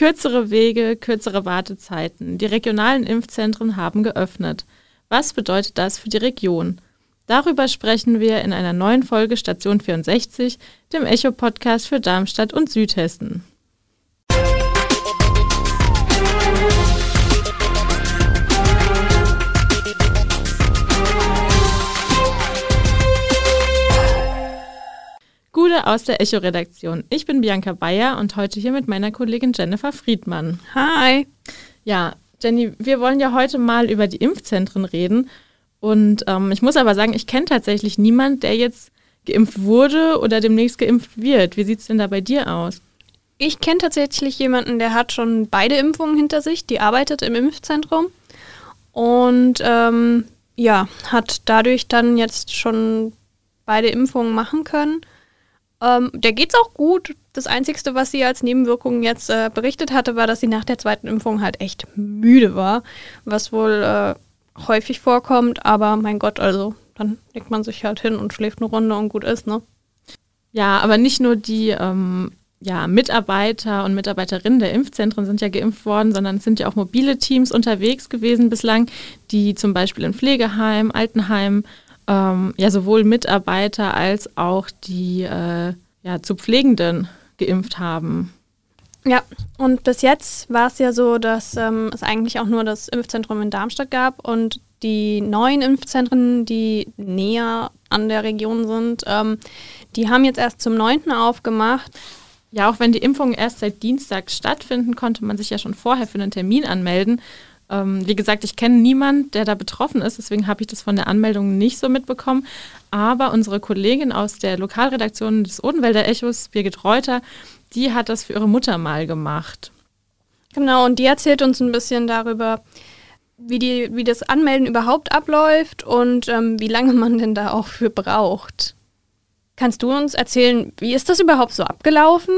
Kürzere Wege, kürzere Wartezeiten. Die regionalen Impfzentren haben geöffnet. Was bedeutet das für die Region? Darüber sprechen wir in einer neuen Folge Station 64, dem Echo-Podcast für Darmstadt und Südhessen. Gude aus der Echo-Redaktion. Ich bin Bianca Bayer und heute hier mit meiner Kollegin Jennifer Friedmann. Hi. Ja, Jenny, wir wollen ja heute mal über die Impfzentren reden und ähm, ich muss aber sagen, ich kenne tatsächlich niemanden, der jetzt geimpft wurde oder demnächst geimpft wird. Wie sieht es denn da bei dir aus? Ich kenne tatsächlich jemanden, der hat schon beide Impfungen hinter sich, die arbeitet im Impfzentrum und ähm, ja, hat dadurch dann jetzt schon beide Impfungen machen können. Ähm, der geht's auch gut. Das Einzige, was sie als Nebenwirkung jetzt äh, berichtet hatte, war, dass sie nach der zweiten Impfung halt echt müde war, was wohl äh, häufig vorkommt, aber mein Gott, also dann legt man sich halt hin und schläft eine Runde und gut ist, ne? Ja, aber nicht nur die ähm, ja, Mitarbeiter und Mitarbeiterinnen der Impfzentren sind ja geimpft worden, sondern es sind ja auch mobile Teams unterwegs gewesen bislang, die zum Beispiel in Pflegeheimen, Altenheimen ähm, ja sowohl Mitarbeiter als auch die äh, ja, zu Pflegenden geimpft haben. Ja, und bis jetzt war es ja so, dass ähm, es eigentlich auch nur das Impfzentrum in Darmstadt gab und die neuen Impfzentren, die näher an der Region sind, ähm, die haben jetzt erst zum 9. aufgemacht. Ja, auch wenn die Impfungen erst seit Dienstag stattfinden, konnte man sich ja schon vorher für einen Termin anmelden. Ähm, wie gesagt, ich kenne niemanden, der da betroffen ist, deswegen habe ich das von der Anmeldung nicht so mitbekommen. Aber unsere Kollegin aus der Lokalredaktion des Odenwälder Echos, Birgit Reuter, die hat das für ihre Mutter mal gemacht. Genau, und die erzählt uns ein bisschen darüber, wie, die, wie das Anmelden überhaupt abläuft und ähm, wie lange man denn da auch für braucht. Kannst du uns erzählen, wie ist das überhaupt so abgelaufen?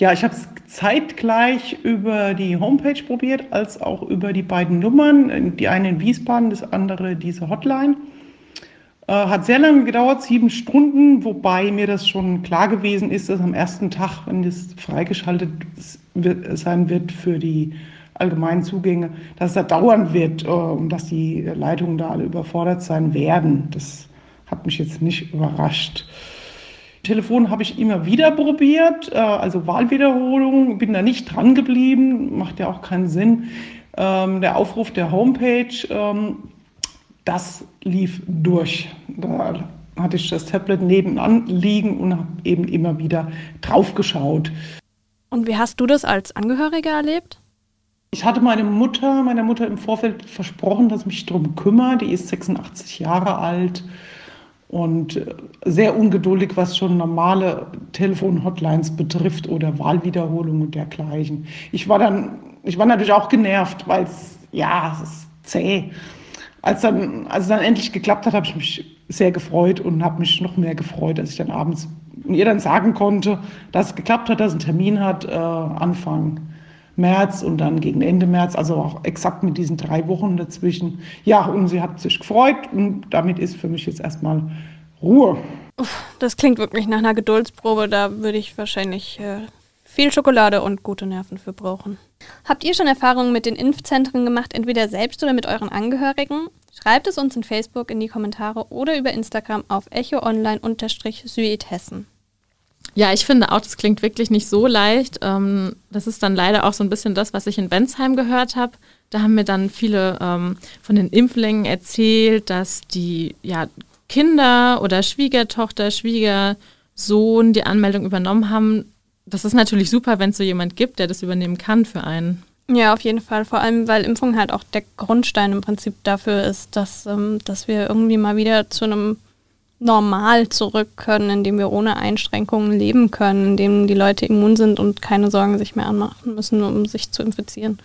Ja, ich habe es zeitgleich über die Homepage probiert, als auch über die beiden Nummern. Die eine in Wiesbaden, das andere diese Hotline. Äh, hat sehr lange gedauert, sieben Stunden, wobei mir das schon klar gewesen ist, dass am ersten Tag, wenn das freigeschaltet sein wird für die allgemeinen Zugänge, dass es da dauern wird äh, und dass die Leitungen da alle überfordert sein werden. Das hat mich jetzt nicht überrascht. Telefon habe ich immer wieder probiert, äh, also Wahlwiederholung, bin da nicht dran geblieben, macht ja auch keinen Sinn. Ähm, der Aufruf der Homepage ähm, das lief durch. Da hatte ich das Tablet nebenan liegen und habe eben immer wieder drauf geschaut. Und wie hast du das als Angehöriger erlebt? Ich hatte meine Mutter, meiner Mutter im Vorfeld versprochen, dass ich mich darum kümmere. Die ist 86 Jahre alt und sehr ungeduldig, was schon normale Telefon-Hotlines betrifft oder Wahlwiederholung und dergleichen. Ich war dann, ich war natürlich auch genervt, weil es, ja, es ist zäh als dann, als es dann endlich geklappt hat, habe ich mich sehr gefreut und habe mich noch mehr gefreut, als ich dann abends ihr dann sagen konnte, dass es geklappt hat, dass es einen Termin hat, äh, Anfang März und dann gegen Ende März, also auch exakt mit diesen drei Wochen dazwischen. Ja, und sie hat sich gefreut und damit ist für mich jetzt erstmal Ruhe. Das klingt wirklich nach einer Geduldsprobe, da würde ich wahrscheinlich äh, viel Schokolade und gute Nerven für brauchen. Habt ihr schon Erfahrungen mit den Impfzentren gemacht, entweder selbst oder mit euren Angehörigen? Schreibt es uns in Facebook in die Kommentare oder über Instagram auf echoonline-südhessen. Ja, ich finde auch, das klingt wirklich nicht so leicht. Ähm, das ist dann leider auch so ein bisschen das, was ich in Bensheim gehört habe. Da haben mir dann viele ähm, von den Impflingen erzählt, dass die ja, Kinder oder Schwiegertochter, Schwiegersohn die Anmeldung übernommen haben das ist natürlich super, wenn es so jemand gibt, der das übernehmen kann für einen. Ja, auf jeden Fall. Vor allem, weil Impfung halt auch der Grundstein im Prinzip dafür ist, dass, ähm, dass wir irgendwie mal wieder zu einem Normal zurück können, in dem wir ohne Einschränkungen leben können, in dem die Leute immun sind und keine Sorgen sich mehr anmachen müssen, um sich zu infizieren.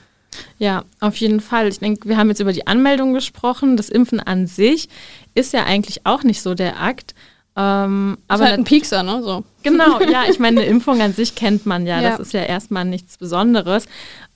Ja, auf jeden Fall. Ich denke, wir haben jetzt über die Anmeldung gesprochen. Das Impfen an sich ist ja eigentlich auch nicht so der Akt. Ähm, aber ist halt ein Piekser, ne? So. Genau, ja, ich meine, eine Impfung an sich kennt man ja, ja. das ist ja erstmal nichts Besonderes.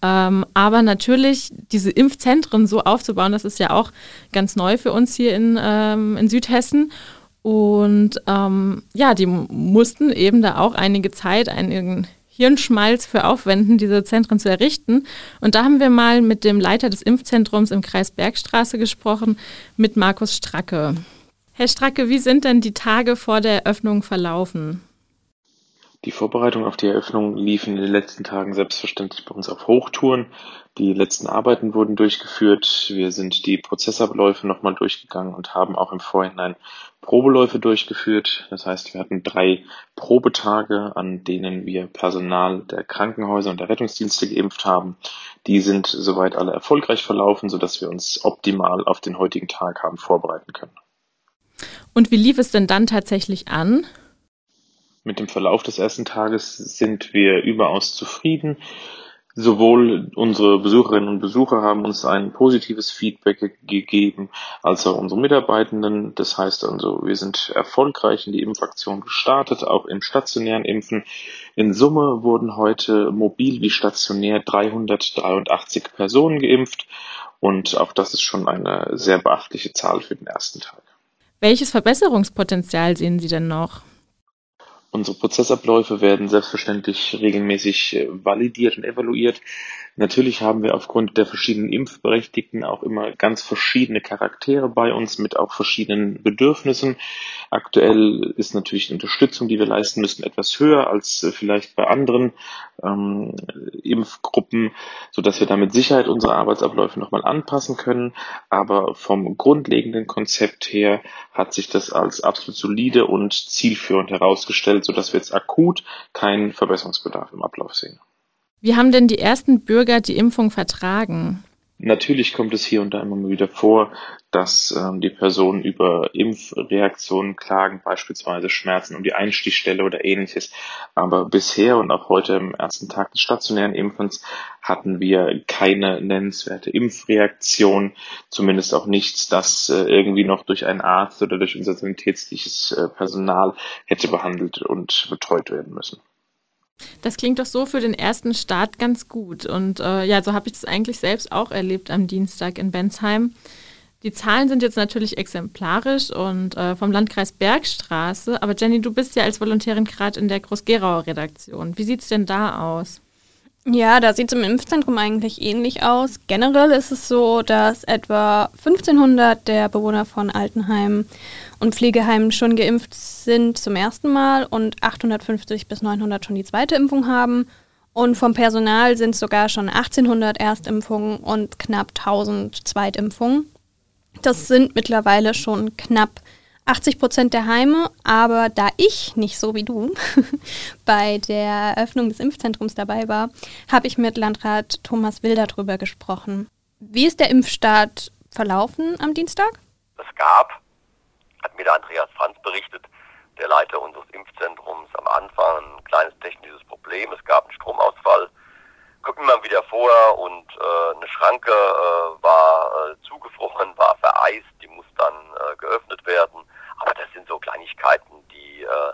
Ähm, aber natürlich, diese Impfzentren so aufzubauen, das ist ja auch ganz neu für uns hier in, ähm, in Südhessen. Und ähm, ja, die mussten eben da auch einige Zeit, einigen Hirnschmalz für aufwenden, diese Zentren zu errichten. Und da haben wir mal mit dem Leiter des Impfzentrums im Kreis Bergstraße gesprochen, mit Markus Stracke. Herr Stracke, wie sind denn die Tage vor der Eröffnung verlaufen? Die Vorbereitungen auf die Eröffnung liefen in den letzten Tagen selbstverständlich bei uns auf Hochtouren. Die letzten Arbeiten wurden durchgeführt. Wir sind die Prozessabläufe nochmal durchgegangen und haben auch im Vorhinein Probeläufe durchgeführt. Das heißt, wir hatten drei Probetage, an denen wir Personal der Krankenhäuser und der Rettungsdienste geimpft haben. Die sind soweit alle erfolgreich verlaufen, sodass wir uns optimal auf den heutigen Tag haben vorbereiten können. Und wie lief es denn dann tatsächlich an? Mit dem Verlauf des ersten Tages sind wir überaus zufrieden. Sowohl unsere Besucherinnen und Besucher haben uns ein positives Feedback gegeben, als auch unsere Mitarbeitenden. Das heißt also, wir sind erfolgreich in die Impfaktion gestartet, auch im stationären Impfen. In Summe wurden heute mobil wie stationär 383 Personen geimpft und auch das ist schon eine sehr beachtliche Zahl für den ersten Tag. Welches Verbesserungspotenzial sehen Sie denn noch? Unsere Prozessabläufe werden selbstverständlich regelmäßig äh, validiert und evaluiert. Natürlich haben wir aufgrund der verschiedenen Impfberechtigten auch immer ganz verschiedene Charaktere bei uns mit auch verschiedenen Bedürfnissen. Aktuell ist natürlich die Unterstützung, die wir leisten müssen, etwas höher als äh, vielleicht bei anderen ähm, Impfgruppen, so dass wir da mit Sicherheit unsere Arbeitsabläufe nochmal anpassen können. Aber vom grundlegenden Konzept her hat sich das als absolut solide und zielführend herausgestellt, so dass wir jetzt akut keinen Verbesserungsbedarf im Ablauf sehen. Wie haben denn die ersten Bürger die Impfung vertragen? Natürlich kommt es hier und da immer wieder vor, dass ähm, die Personen über Impfreaktionen klagen, beispielsweise Schmerzen um die Einstichstelle oder ähnliches. Aber bisher und auch heute im ersten Tag des stationären Impfens hatten wir keine nennenswerte Impfreaktion, zumindest auch nichts, das äh, irgendwie noch durch einen Arzt oder durch unser sanitätsliches äh, Personal hätte behandelt und betreut werden müssen. Das klingt doch so für den ersten Start ganz gut. Und äh, ja, so habe ich das eigentlich selbst auch erlebt am Dienstag in Bensheim. Die Zahlen sind jetzt natürlich exemplarisch und äh, vom Landkreis Bergstraße. Aber Jenny, du bist ja als Volontärin gerade in der Groß-Gerauer Redaktion. Wie sieht es denn da aus? Ja, da sieht es im Impfzentrum eigentlich ähnlich aus. Generell ist es so, dass etwa 1500 der Bewohner von Altenheim und Pflegeheimen schon geimpft sind zum ersten Mal und 850 bis 900 schon die zweite Impfung haben. Und vom Personal sind sogar schon 1800 Erstimpfungen und knapp 1000 Zweitimpfungen. Das sind mittlerweile schon knapp 80 Prozent der Heime, aber da ich nicht so wie du bei der Eröffnung des Impfzentrums dabei war, habe ich mit Landrat Thomas Wilder darüber gesprochen. Wie ist der Impfstart verlaufen am Dienstag? Es gab, hat mir der Andreas Franz berichtet, der Leiter unseres Impfzentrums, am Anfang ein kleines technisches Problem. Es gab einen Stromausfall. Kommt immer wieder vor und äh, eine Schranke äh, war äh, zugefroren, war vereist, die muss dann äh, geöffnet werden. Aber das sind so Kleinigkeiten, die äh,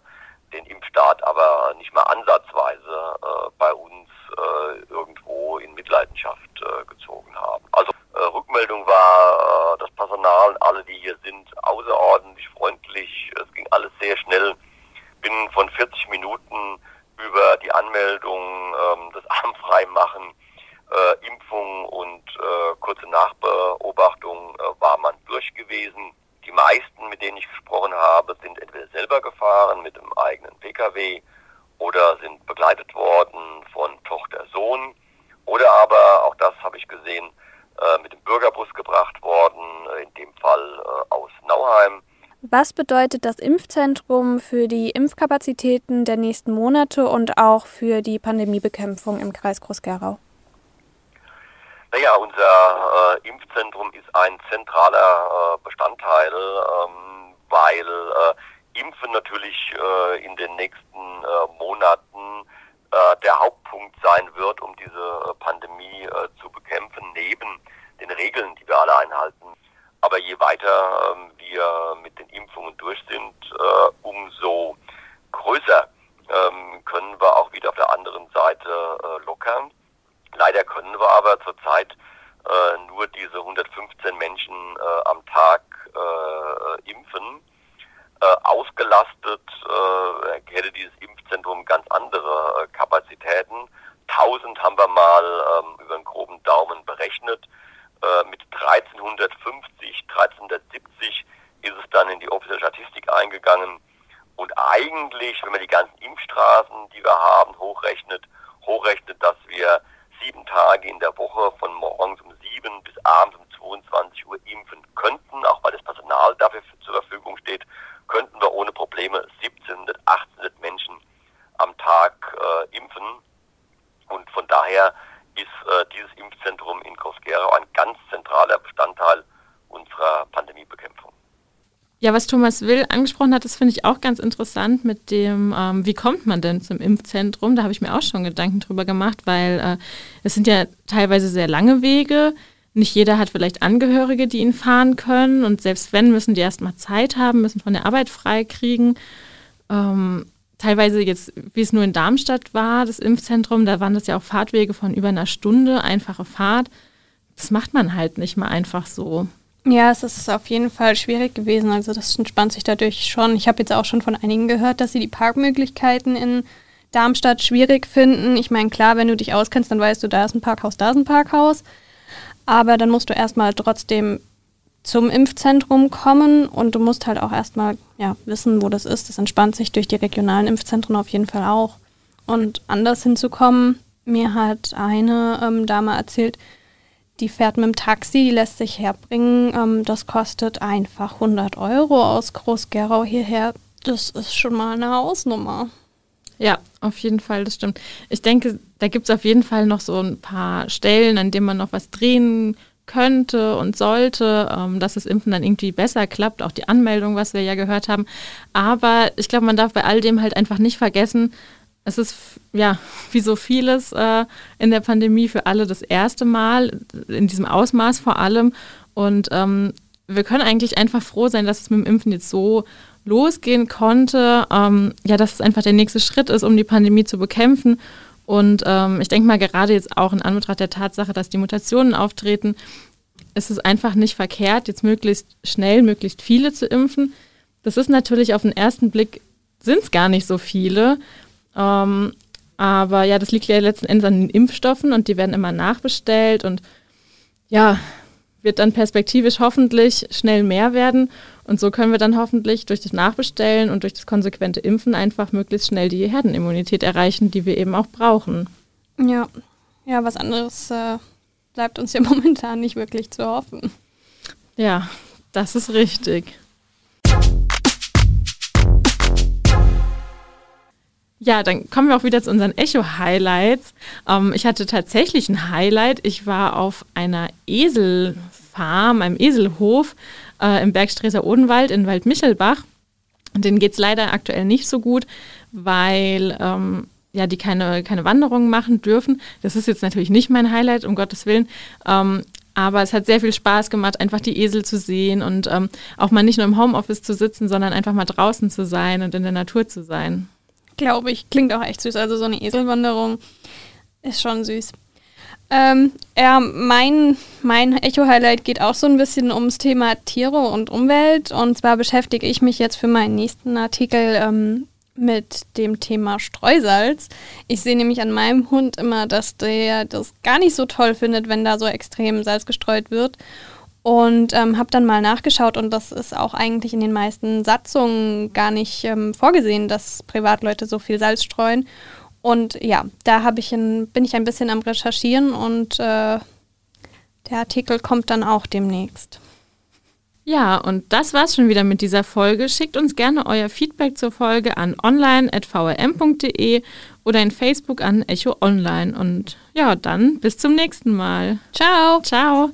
den Impfstart aber nicht mal ansatzweise äh, bei uns äh, irgendwo in Mitleidenschaft äh, gezogen haben. Also äh, Rückmeldung war, äh, das Personal und alle, die hier sind, außerordentlich freundlich. Es ging alles sehr schnell. Binnen von 40 Minuten über die Anmeldung, ähm, das Armfreimachen, äh, Impfung und äh, kurze Nachbeobachtung äh, war man durch gewesen. Die meisten, mit denen ich gesprochen habe, sind entweder selber gefahren mit dem eigenen Pkw oder sind begleitet worden von Tochter, Sohn oder aber, auch das habe ich gesehen, äh, mit dem Bürgerbus gebracht worden, äh, in dem Fall äh, aus Nauheim. Was bedeutet das Impfzentrum für die Impfkapazitäten der nächsten Monate und auch für die Pandemiebekämpfung im Kreis Groß-Gerau? Naja, unser äh, Impfzentrum ist ein zentraler äh, Bestandteil, ähm, weil äh, Impfen natürlich äh, in den nächsten äh, Monaten äh, der Hauptpunkt sein wird, um diese Pandemie zu bekämpfen, neben den Regeln, die wir alle einhalten. Aber je weiter ähm, wir mit den Impfungen durch sind, umso größer ähm, können wir auch wieder auf der anderen Seite lockern. Leider können wir aber zurzeit äh, nur diese 115 Menschen äh, am Tag äh, impfen. äh, ausgelastet, äh, hätte dieses Impfzentrum ganz andere äh, Kapazitäten. 1000 haben wir mal ähm, über einen groben Daumen berechnet. Mit 1350, 1370 ist es dann in die offizielle Statistik eingegangen. Und eigentlich, wenn man die ganzen Impfstraßen, die wir haben, hochrechnet, hochrechnet, dass wir sieben Tage in der Woche von morgens um sieben bis abends um 22 Uhr impfen könnten, auch weil das Personal dafür zur Verfügung steht, könnten wir ohne Probleme 1700, 1800 Menschen am Tag äh, impfen. Und von daher ist äh, dieses Impfzentrum in Groß-Gerau ein ganz zentraler Bestandteil. Ja, was Thomas Will angesprochen hat, das finde ich auch ganz interessant mit dem, ähm, wie kommt man denn zum Impfzentrum? Da habe ich mir auch schon Gedanken drüber gemacht, weil äh, es sind ja teilweise sehr lange Wege. Nicht jeder hat vielleicht Angehörige, die ihn fahren können. Und selbst wenn, müssen die erstmal Zeit haben, müssen von der Arbeit frei kriegen. Ähm, teilweise jetzt, wie es nur in Darmstadt war, das Impfzentrum, da waren das ja auch Fahrtwege von über einer Stunde, einfache Fahrt. Das macht man halt nicht mal einfach so. Ja, es ist auf jeden Fall schwierig gewesen. Also das entspannt sich dadurch schon. Ich habe jetzt auch schon von einigen gehört, dass sie die Parkmöglichkeiten in Darmstadt schwierig finden. Ich meine, klar, wenn du dich auskennst, dann weißt du, da ist ein Parkhaus, da ist ein Parkhaus. Aber dann musst du erstmal trotzdem zum Impfzentrum kommen und du musst halt auch erstmal ja, wissen, wo das ist. Das entspannt sich durch die regionalen Impfzentren auf jeden Fall auch. Und anders hinzukommen, mir hat eine ähm, Dame erzählt, die fährt mit dem Taxi, die lässt sich herbringen. Ähm, das kostet einfach 100 Euro aus Groß-Gerau hierher. Das ist schon mal eine Hausnummer. Ja, auf jeden Fall, das stimmt. Ich denke, da gibt es auf jeden Fall noch so ein paar Stellen, an denen man noch was drehen könnte und sollte, ähm, dass das Impfen dann irgendwie besser klappt, auch die Anmeldung, was wir ja gehört haben. Aber ich glaube, man darf bei all dem halt einfach nicht vergessen, es ist ja wie so vieles äh, in der Pandemie für alle das erste Mal, in diesem Ausmaß vor allem. Und ähm, wir können eigentlich einfach froh sein, dass es mit dem Impfen jetzt so losgehen konnte, ähm, ja, dass es einfach der nächste Schritt ist, um die Pandemie zu bekämpfen. Und ähm, ich denke mal, gerade jetzt auch in Anbetracht der Tatsache, dass die Mutationen auftreten, ist es einfach nicht verkehrt, jetzt möglichst schnell, möglichst viele zu impfen. Das ist natürlich auf den ersten Blick, sind es gar nicht so viele. Ähm, aber ja, das liegt ja letzten Endes an den Impfstoffen und die werden immer nachbestellt und ja, wird dann perspektivisch hoffentlich schnell mehr werden. Und so können wir dann hoffentlich durch das Nachbestellen und durch das konsequente Impfen einfach möglichst schnell die Herdenimmunität erreichen, die wir eben auch brauchen. Ja, ja, was anderes äh, bleibt uns ja momentan nicht wirklich zu hoffen. Ja, das ist richtig. Ja, dann kommen wir auch wieder zu unseren Echo-Highlights. Ähm, ich hatte tatsächlich ein Highlight. Ich war auf einer Eselfarm, einem Eselhof äh, im Bergstreser Odenwald in Waldmichelbach. Denen geht es leider aktuell nicht so gut, weil ähm, ja, die keine, keine Wanderungen machen dürfen. Das ist jetzt natürlich nicht mein Highlight, um Gottes Willen. Ähm, aber es hat sehr viel Spaß gemacht, einfach die Esel zu sehen und ähm, auch mal nicht nur im Homeoffice zu sitzen, sondern einfach mal draußen zu sein und in der Natur zu sein. Glaube ich, klingt auch echt süß. Also so eine Eselwanderung ist schon süß. Ähm, ja, mein, mein Echo-Highlight geht auch so ein bisschen ums Thema Tiere und Umwelt. Und zwar beschäftige ich mich jetzt für meinen nächsten Artikel ähm, mit dem Thema Streusalz. Ich sehe nämlich an meinem Hund immer, dass der das gar nicht so toll findet, wenn da so extrem Salz gestreut wird. Und ähm, habe dann mal nachgeschaut und das ist auch eigentlich in den meisten Satzungen gar nicht ähm, vorgesehen, dass Privatleute so viel Salz streuen. Und ja, da ich ein, bin ich ein bisschen am Recherchieren und äh, der Artikel kommt dann auch demnächst. Ja, und das war's schon wieder mit dieser Folge. Schickt uns gerne euer Feedback zur Folge an online.vrm.de oder in Facebook an Echo Online. Und ja, dann bis zum nächsten Mal. Ciao. Ciao.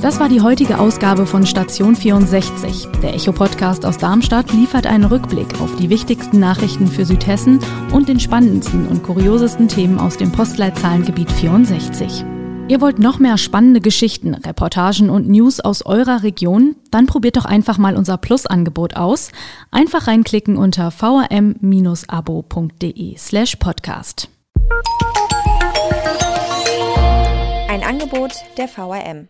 Das war die heutige Ausgabe von Station 64. Der Echo-Podcast aus Darmstadt liefert einen Rückblick auf die wichtigsten Nachrichten für Südhessen und den spannendsten und kuriosesten Themen aus dem Postleitzahlengebiet 64. Ihr wollt noch mehr spannende Geschichten, Reportagen und News aus eurer Region? Dann probiert doch einfach mal unser Plus-Angebot aus. Einfach reinklicken unter vrm-abo.de slash podcast. Ein Angebot der VRM.